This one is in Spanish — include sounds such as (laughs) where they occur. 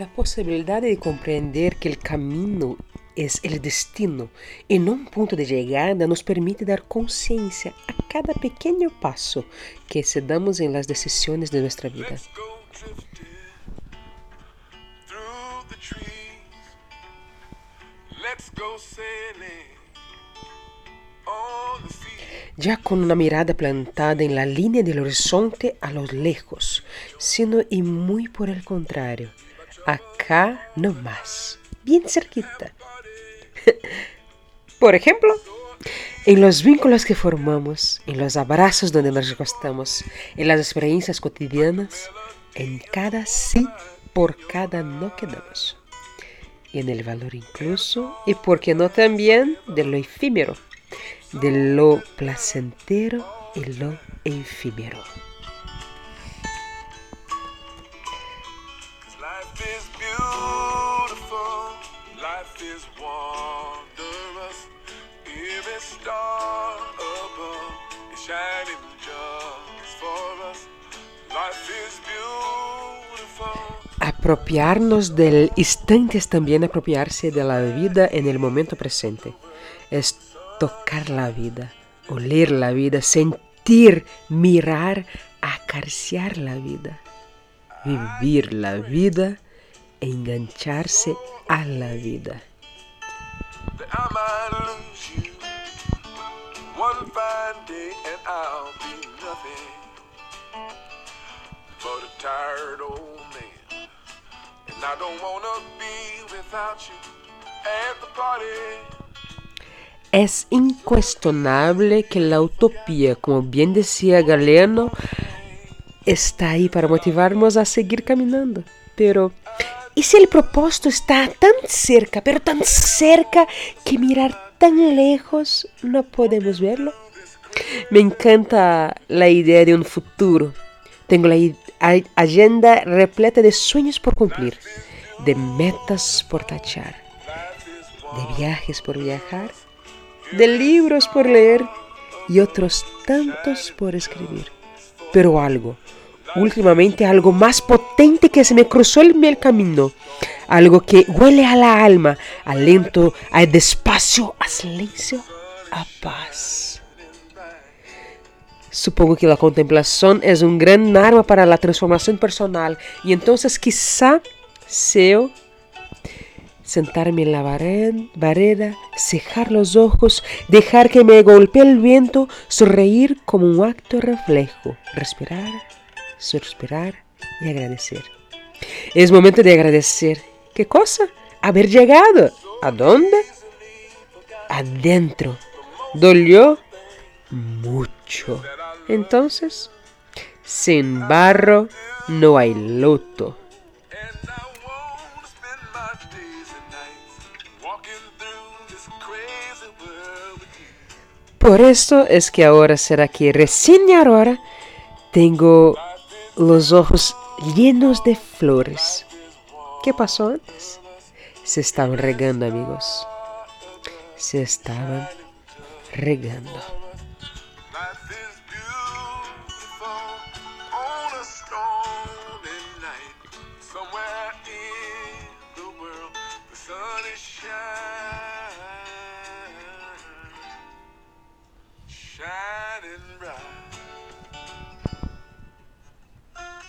La posibilidad de comprender que el camino es el destino y no un punto de llegada nos permite dar conciencia a cada pequeño paso que se damos en las decisiones de nuestra vida. Ya con una mirada plantada en la línea del horizonte a lo lejos, sino y muy por el contrario, acá no más, bien cerquita. (laughs) Por ejemplo, en los vínculos que formamos, en los abrazos donde nos recostamos, en las experiencias cotidianas, en cada sí por cada no que damos. Y en el valor incluso, y por qué no también, de lo efímero, de lo placentero y lo efímero. Apropiarnos del instante es también apropiarse de la vida en el momento presente. Es tocar la vida, oler la vida, sentir, mirar, acariciar la vida, vivir la vida e engancharse a la vida. Es incuestionable que la utopía, como bien decía Galeano, está ahí para motivarnos a seguir caminando. Pero, ¿y si el propósito está tan cerca, pero tan cerca que mirar tan lejos no podemos verlo? Me encanta la idea de un futuro. Tengo la agenda repleta de sueños por cumplir, de metas por tachar, de viajes por viajar de libros por leer y otros tantos por escribir. Pero algo, últimamente algo más potente que se me cruzó en el camino, algo que huele a la alma, alento, a despacio, a silencio, a paz. Supongo que la contemplación es un gran arma para la transformación personal y entonces quizá sea sentarme en la vareda, cejar los ojos, dejar que me golpee el viento, sonreír como un acto reflejo, respirar, suspirar y agradecer. Es momento de agradecer. ¿Qué cosa? Haber llegado. ¿A dónde? Adentro. ¿Dolió? Mucho. Entonces, sin barro no hay luto. Por eso es que ahora será que recién ahora tengo los ojos llenos de flores. ¿Qué pasó antes? Se estaban regando, amigos. Se estaban regando. shining bright.